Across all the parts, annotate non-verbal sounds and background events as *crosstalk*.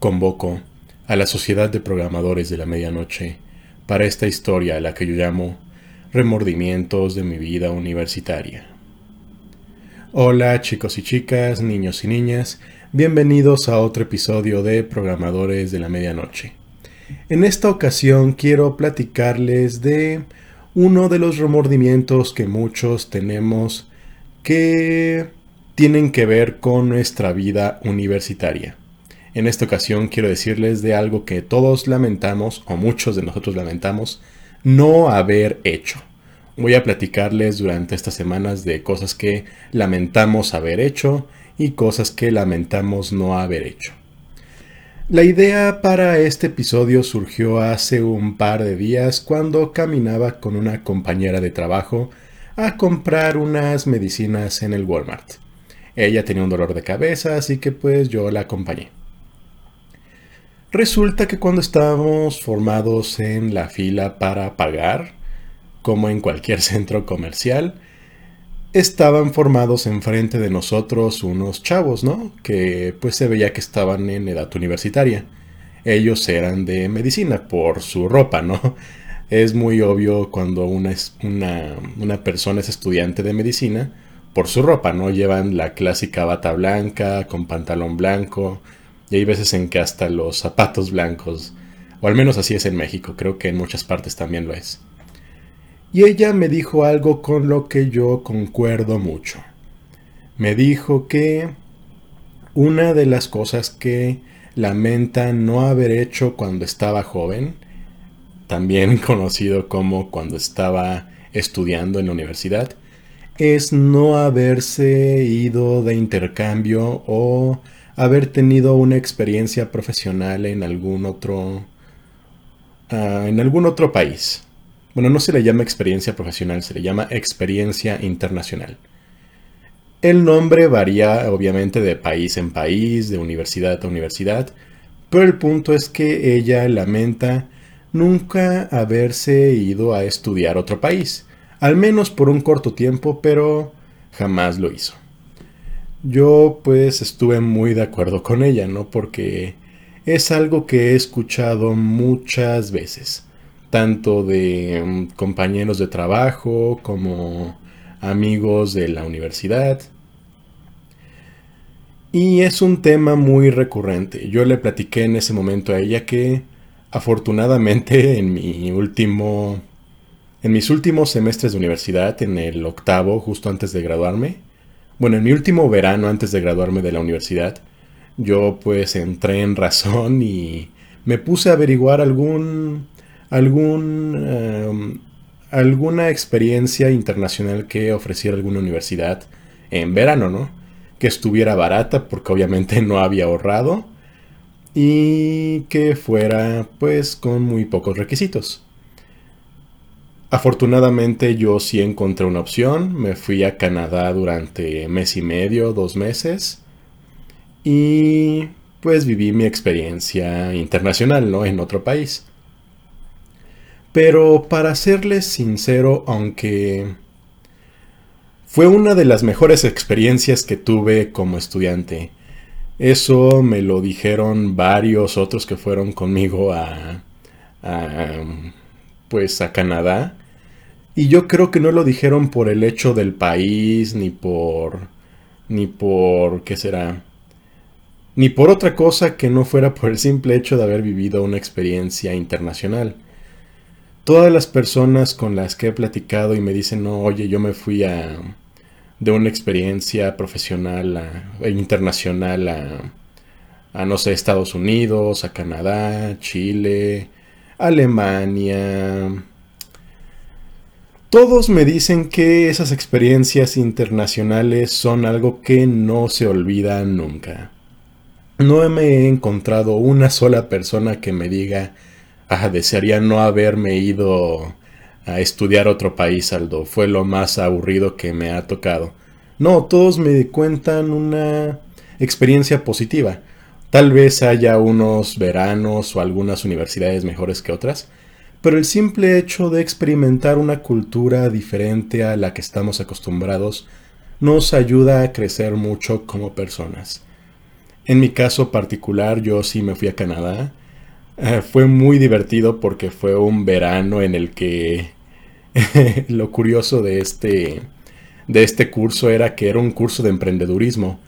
convoco a la Sociedad de Programadores de la Medianoche para esta historia a la que yo llamo Remordimientos de mi vida universitaria. Hola chicos y chicas, niños y niñas, bienvenidos a otro episodio de Programadores de la Medianoche. En esta ocasión quiero platicarles de uno de los remordimientos que muchos tenemos que tienen que ver con nuestra vida universitaria. En esta ocasión quiero decirles de algo que todos lamentamos, o muchos de nosotros lamentamos, no haber hecho. Voy a platicarles durante estas semanas de cosas que lamentamos haber hecho y cosas que lamentamos no haber hecho. La idea para este episodio surgió hace un par de días cuando caminaba con una compañera de trabajo a comprar unas medicinas en el Walmart. Ella tenía un dolor de cabeza, así que pues yo la acompañé. Resulta que cuando estábamos formados en la fila para pagar, como en cualquier *laughs* centro comercial, estaban formados enfrente de nosotros unos chavos, ¿no? Que pues se veía que estaban en edad universitaria. Ellos eran de medicina por su ropa, ¿no? Es muy obvio cuando una, una, una persona es estudiante de medicina por su ropa, ¿no? Llevan la clásica bata blanca con pantalón blanco, y hay veces en que hasta los zapatos blancos, o al menos así es en México, creo que en muchas partes también lo es. Y ella me dijo algo con lo que yo concuerdo mucho. Me dijo que una de las cosas que lamenta no haber hecho cuando estaba joven, también *laughs* conocido como cuando estaba estudiando en la universidad, es no haberse ido de intercambio o haber tenido una experiencia profesional en algún otro ah, en algún otro país. Bueno, no se le llama experiencia profesional, se le llama experiencia internacional. El nombre varía obviamente de país en país, de universidad a universidad, pero el punto es que ella lamenta nunca haberse ido a estudiar otro país, al menos por un corto tiempo, pero jamás lo hizo. Yo pues estuve muy de acuerdo con ella, ¿no? Porque es algo que he escuchado muchas veces, tanto de mm, compañeros de trabajo como amigos de la universidad. Y es un tema muy recurrente. Yo le platiqué en ese momento a ella que afortunadamente *laughs* en mi último en mis últimos semestres de universidad, en el octavo, justo antes de graduarme, bueno, en mi último verano antes de graduarme de la universidad, yo pues entré en razón y me puse a averiguar algún algún em, alguna experiencia internacional que ofreciera alguna universidad en verano, ¿no? Que estuviera barata porque obviamente no había ahorrado y que fuera pues con muy pocos requisitos. Afortunadamente yo sí encontré una opción, me fui a Canadá durante mes y medio, dos meses, y pues viví mi experiencia internacional, ¿no? En otro país. Pero para serles sincero, aunque fue una de las mejores experiencias que tuve como estudiante, eso me lo dijeron varios otros que fueron conmigo a, a pues a Canadá y yo creo que no lo dijeron por el hecho del país, ni por... ni por... ¿qué será? Ni por otra cosa que no fuera por el simple hecho de haber vivido una experiencia internacional. Todas las personas con las que he platicado y me dicen, no, oye, yo me fui a... de una experiencia profesional e internacional a, a, no sé, Estados Unidos, a Canadá, Chile, Alemania, todos me dicen que esas experiencias internacionales son algo que no se olvida nunca. No me he encontrado una sola persona que me diga, ah, desearía no haberme ido a estudiar otro país, Aldo. Fue lo más aburrido que me ha tocado. No, todos me cuentan una experiencia positiva. Tal vez haya unos veranos o algunas universidades mejores que otras, pero el simple hecho de experimentar una cultura diferente a la que estamos acostumbrados nos ayuda a crecer mucho como personas. En mi caso particular, yo sí me fui a Canadá. Eh, fue muy divertido porque fue un verano en el que *laughs* lo curioso de este, de este curso era que era un curso de emprendedurismo.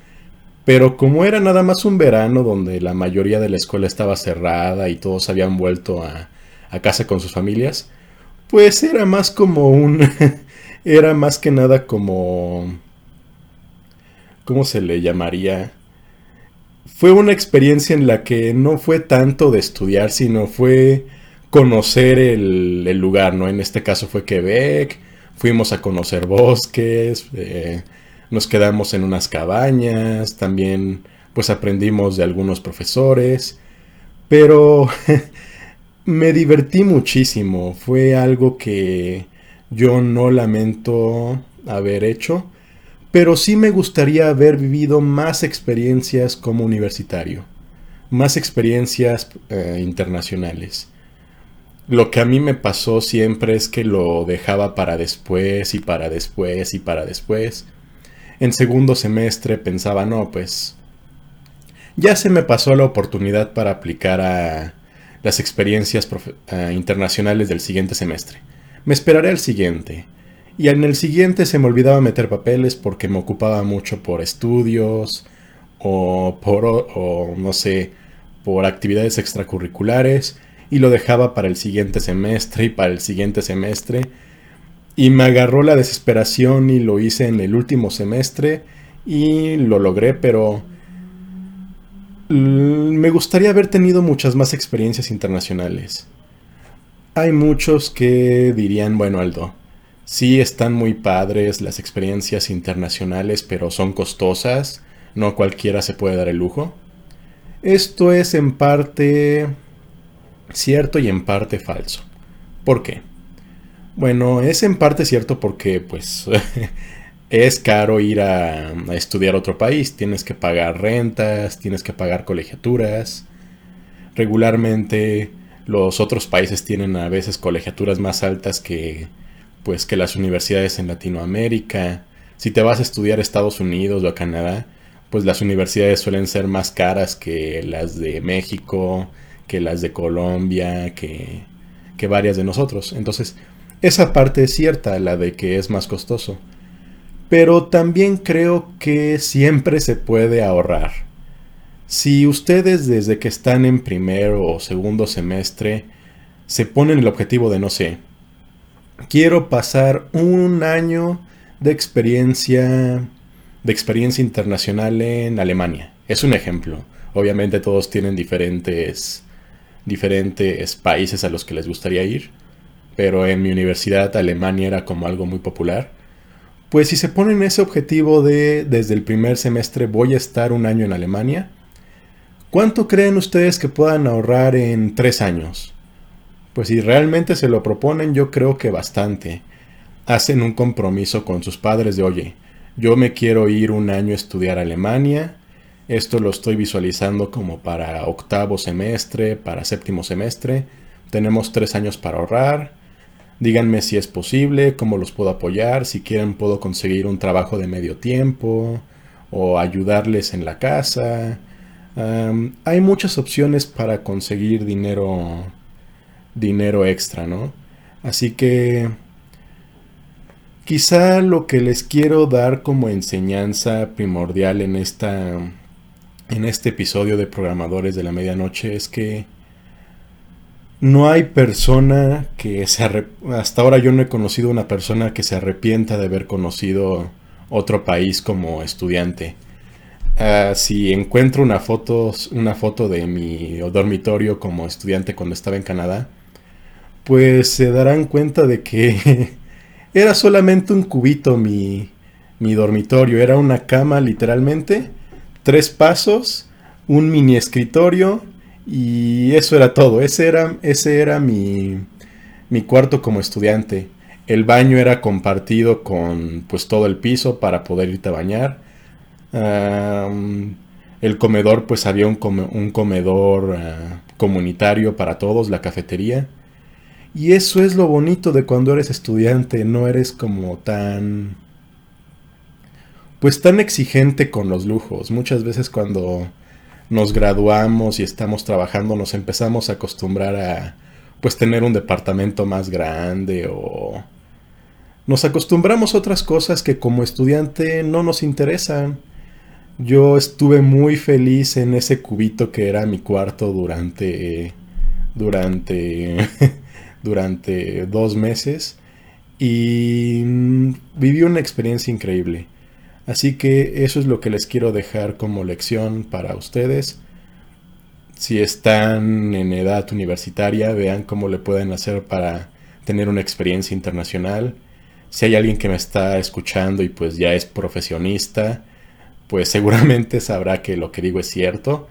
Pero como era nada más un verano donde la mayoría de la escuela estaba cerrada y todos habían vuelto a, a casa con sus familias, pues era más como un... *laughs* era más que nada como... ¿Cómo se le llamaría? Fue una experiencia en la que no fue tanto de estudiar, sino fue conocer el, lugar, ¿no? En este caso fue Quebec, fuimos a conocer bosques, eh, nos quedamos en unas cabañas, también pues aprendimos de algunos profesores, pero *laughs* me divertí muchísimo, fue algo que yo no lamento haber hecho, pero sí me gustaría haber vivido más experiencias como universitario, más experiencias eh, internacionales. Lo que a mí me pasó siempre es que lo dejaba para después y para después y para después. En segundo semestre pensaba, no, pues ya se me pasó la oportunidad para aplicar a las experiencias internacionales del siguiente semestre. Me esperaré al siguiente. Y en el siguiente se me olvidaba meter papeles porque me ocupaba mucho por estudios o por, o, no sé, por actividades extracurriculares y lo dejaba para el siguiente semestre y para el siguiente semestre. Y me agarró la desesperación y lo hice en el último semestre y lo logré, pero me gustaría haber tenido muchas más experiencias internacionales. Hay muchos que dirían, bueno Aldo, sí están muy padres las experiencias internacionales, pero son costosas, no cualquiera se puede dar el lujo. Esto es en parte cierto y en parte falso. ¿Por qué? Bueno, es en parte cierto porque pues *laughs* es caro ir a, estudiar otro país. Tienes que pagar rentas, tienes que pagar colegiaturas. Regularmente los otros países tienen a veces colegiaturas más altas que pues que las universidades en Latinoamérica. Si te vas a estudiar a Estados Unidos o a Canadá, pues las universidades suelen ser más caras que las de México, que las de Colombia, que, que varias de nosotros. Entonces, esa parte es cierta, la de que es más costoso pero también creo que siempre se puede ahorrar. Si ustedes desde que están en primero o segundo semestre se ponen el objetivo de, no sé, quiero pasar un año de experiencia de experiencia internacional en Alemania. Es un ejemplo. Obviamente todos tienen diferentes diferentes países a los que les gustaría ir, pero en mi universidad Alemania era como algo muy popular pues si se ponen ese objetivo de desde el primer semestre voy a estar un año en Alemania, ¿cuánto creen ustedes que puedan ahorrar en tres años? Pues si realmente se lo proponen, yo creo que bastante. Hacen un compromiso con sus padres de, oye, yo me quiero ir un año a estudiar Alemania, esto lo estoy visualizando como para octavo semestre, para séptimo semestre, tenemos tres años para ahorrar, Díganme si es posible, cómo los puedo apoyar, si quieren puedo conseguir un trabajo de medio tiempo o ayudarles en la casa. hay muchas opciones para conseguir dinero dinero extra, ¿no? Así que quizá lo que les quiero dar como enseñanza primordial en esta en este episodio de programadores de la medianoche es que no hay persona que se hasta ahora yo no he conocido una persona que se arrepienta de haber conocido otro país como estudiante. Ah, si encuentro una foto, una foto de mi dormitorio como estudiante cuando estaba en Canadá, pues se darán cuenta de que *laughs* era solamente un cubito mi, mi dormitorio, era una cama literalmente, tres pasos, un mini escritorio y eso era todo. Ese era, ese era mi, mi cuarto como estudiante. El baño era compartido con pues todo el piso para poder irte a bañar. el comedor pues había un, un comedor ah, comunitario para todos, la cafetería. Y eso es lo bonito de cuando eres estudiante, no eres como tan... pues tan exigente con los lujos. Muchas veces cuando nos graduamos y estamos trabajando, nos empezamos a acostumbrar a pues tener un departamento más grande o nos acostumbramos a otras cosas que como estudiante no nos interesan. Yo estuve muy feliz en ese cubito que era mi cuarto durante durante *laughs* durante dos meses y mm, viví una experiencia increíble. Así que eso es lo que les quiero dejar como lección para ustedes. Si están en edad universitaria, vean cómo le pueden hacer para tener una experiencia internacional. Si hay alguien que me está escuchando y pues ya es profesionista, pues seguramente sabrá que lo que digo es cierto.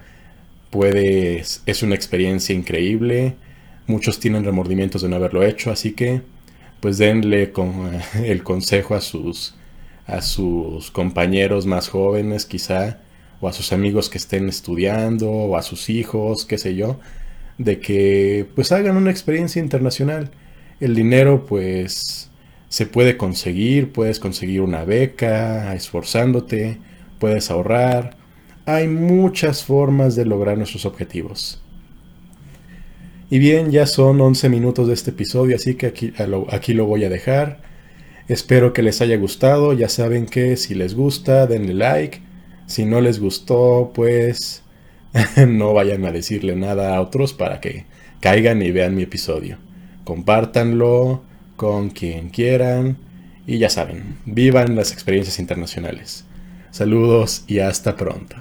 Puede, es una experiencia increíble. Muchos tienen remordimientos de no haberlo hecho, así que pues denle con, el consejo a sus a sus compañeros más jóvenes quizá, o a sus amigos que estén estudiando, o a sus hijos, qué sé yo, de que pues hagan una experiencia internacional. El dinero pues se puede conseguir, puedes conseguir una beca esforzándote, puedes ahorrar. Hay muchas formas de lograr nuestros objetivos. Y bien, ya son 11 minutos de este episodio, así que aquí, aquí lo voy a dejar. Espero que les haya gustado. Ya saben que si les gusta, denle like. Si no les gustó, pues *laughs* no vayan a decirle nada a otros para que caigan y vean mi episodio. Compártanlo con quien quieran. Y ya saben, vivan las experiencias internacionales. Saludos y hasta pronto.